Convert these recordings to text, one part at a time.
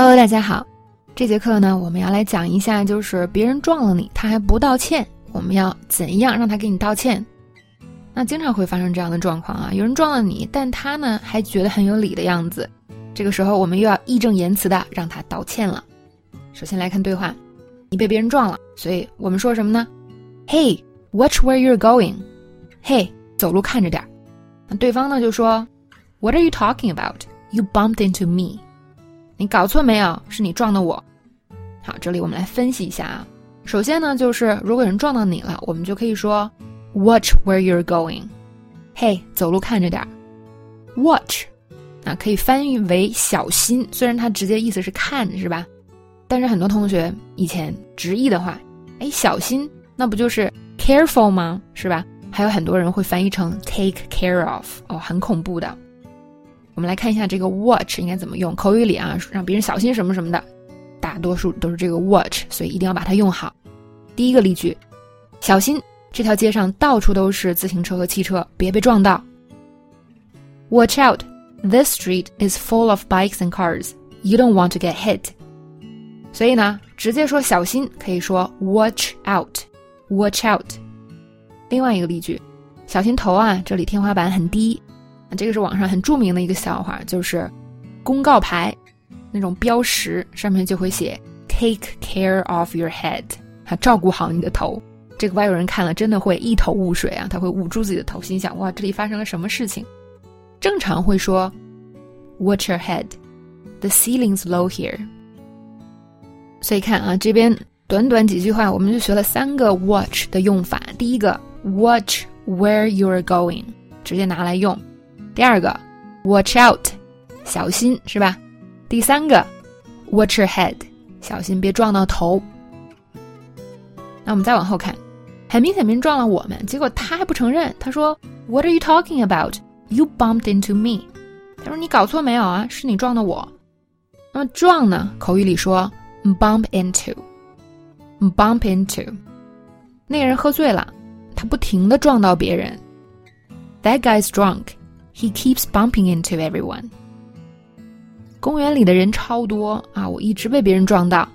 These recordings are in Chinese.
Hello，大家好。这节课呢，我们要来讲一下，就是别人撞了你，他还不道歉，我们要怎样让他给你道歉？那经常会发生这样的状况啊，有人撞了你，但他呢还觉得很有理的样子。这个时候，我们又要义正言辞的让他道歉了。首先来看对话，你被别人撞了，所以我们说什么呢？Hey，watch where you're going。嘿，走路看着点儿。那对方呢就说，What are you talking about？You bumped into me。你搞错没有？是你撞的我。好，这里我们来分析一下啊。首先呢，就是如果有人撞到你了，我们就可以说，Watch where you're going。嘿，走路看着点儿。Watch，啊，可以翻译为小心。虽然它直接意思是看，是吧？但是很多同学以前直译的话，哎，小心，那不就是 careful 吗？是吧？还有很多人会翻译成 take care of，哦，很恐怖的。我们来看一下这个 watch 应该怎么用。口语里啊，让别人小心什么什么的。大多数都是这个 watch，所以一定要把它用好。第一个例句：小心，这条街上到处都是自行车和汽车，别被撞到。Watch out, this street is full of bikes and cars. You don't want to get hit. 所以呢，直接说小心可以说 watch out, watch out。另外一个例句：小心头啊，这里天花板很低。这个是网上很著名的一个笑话，就是公告牌。那种标识上面就会写 “Take care of your head”，啊，照顾好你的头。这个外国人看了真的会一头雾水啊，他会捂住自己的头，心想：哇，这里发生了什么事情？正常会说 “Watch your head, the ceiling's low here”。所以看啊，这边短短几句话，我们就学了三个 “watch” 的用法。第一个 “Watch where you're going”，直接拿来用；第二个 “Watch out”，小心，是吧？第三个，watch your head，小心别撞到头。那我们再往后看，很明显别人撞了我们，结果他还不承认，他说，What are you talking about? You bumped into me。他说你搞错没有啊？是你撞的我。那么撞呢？口语里说 bump into，bump into。那个人喝醉了，他不停的撞到别人。That guy's drunk. He keeps bumping into everyone. 公园里的人超多啊！我一直被别人撞到。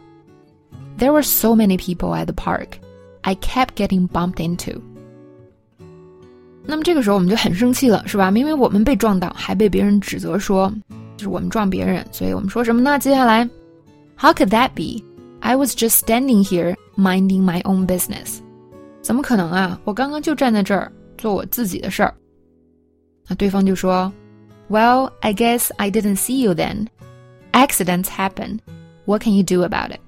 There were so many people at the park. I kept getting bumped into. 那么这个时候我们就很生气了，是吧？明明我们被撞到，还被别人指责说就是我们撞别人，所以我们说什么呢？接下来，How could that be? I was just standing here minding my own business. 怎么可能啊？我刚刚就站在这儿做我自己的事儿。 那对方就说。Well, I guess I didn't see you then. Accidents happen. What can you do about it?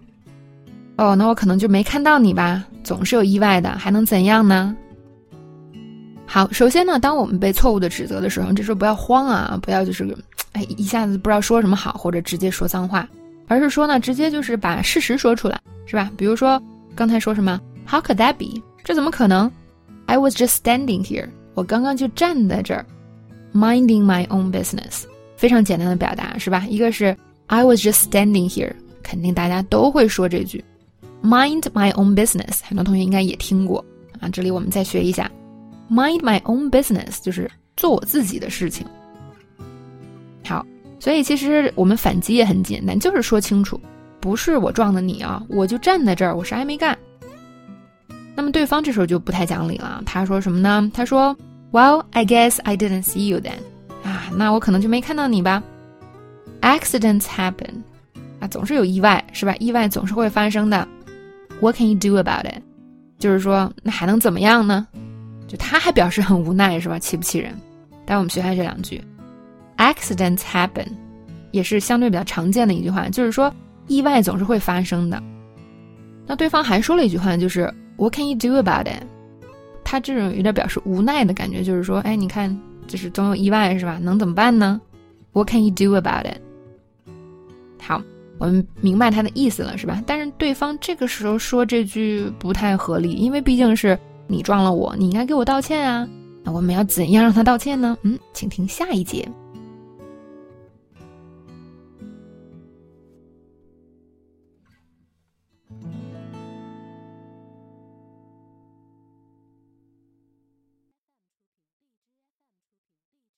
哦，那我可能就没看到你吧。总是有意外的，还能怎样呢？好，首先呢，当我们被错误的指责的时候，这时候不要慌啊，不要就是哎一下子不知道说什么好，或者直接说脏话，而是说呢，直接就是把事实说出来，是吧？比如说刚才说什么？How could that be？这怎么可能？I was just standing here. 我刚刚就站在这儿。Minding my own business，非常简单的表达是吧？一个是 I was just standing here，肯定大家都会说这句。Mind my own business，很多同学应该也听过啊。这里我们再学一下，Mind my own business 就是做我自己的事情。好，所以其实我们反击也很简单，就是说清楚，不是我撞的你啊，我就站在这儿，我啥也没干。那么对方这时候就不太讲理了，他说什么呢？他说。Well, I guess I didn't see you then. 啊，那我可能就没看到你吧。Accidents happen. 啊，总是有意外，是吧？意外总是会发生的。What can you do about it? 就是说，那还能怎么样呢？就他还表示很无奈，是吧？气不气人？待会我们学下这两句。Accidents happen，也是相对比较常见的一句话，就是说意外总是会发生的。那对方还说了一句话，就是 What can you do about it? 他这种有点表示无奈的感觉，就是说，哎，你看，就是总有意外，是吧？能怎么办呢？What can you do about it？好，我们明白他的意思了，是吧？但是对方这个时候说这句不太合理，因为毕竟是你撞了我，你应该给我道歉啊。那我们要怎样让他道歉呢？嗯，请听下一节。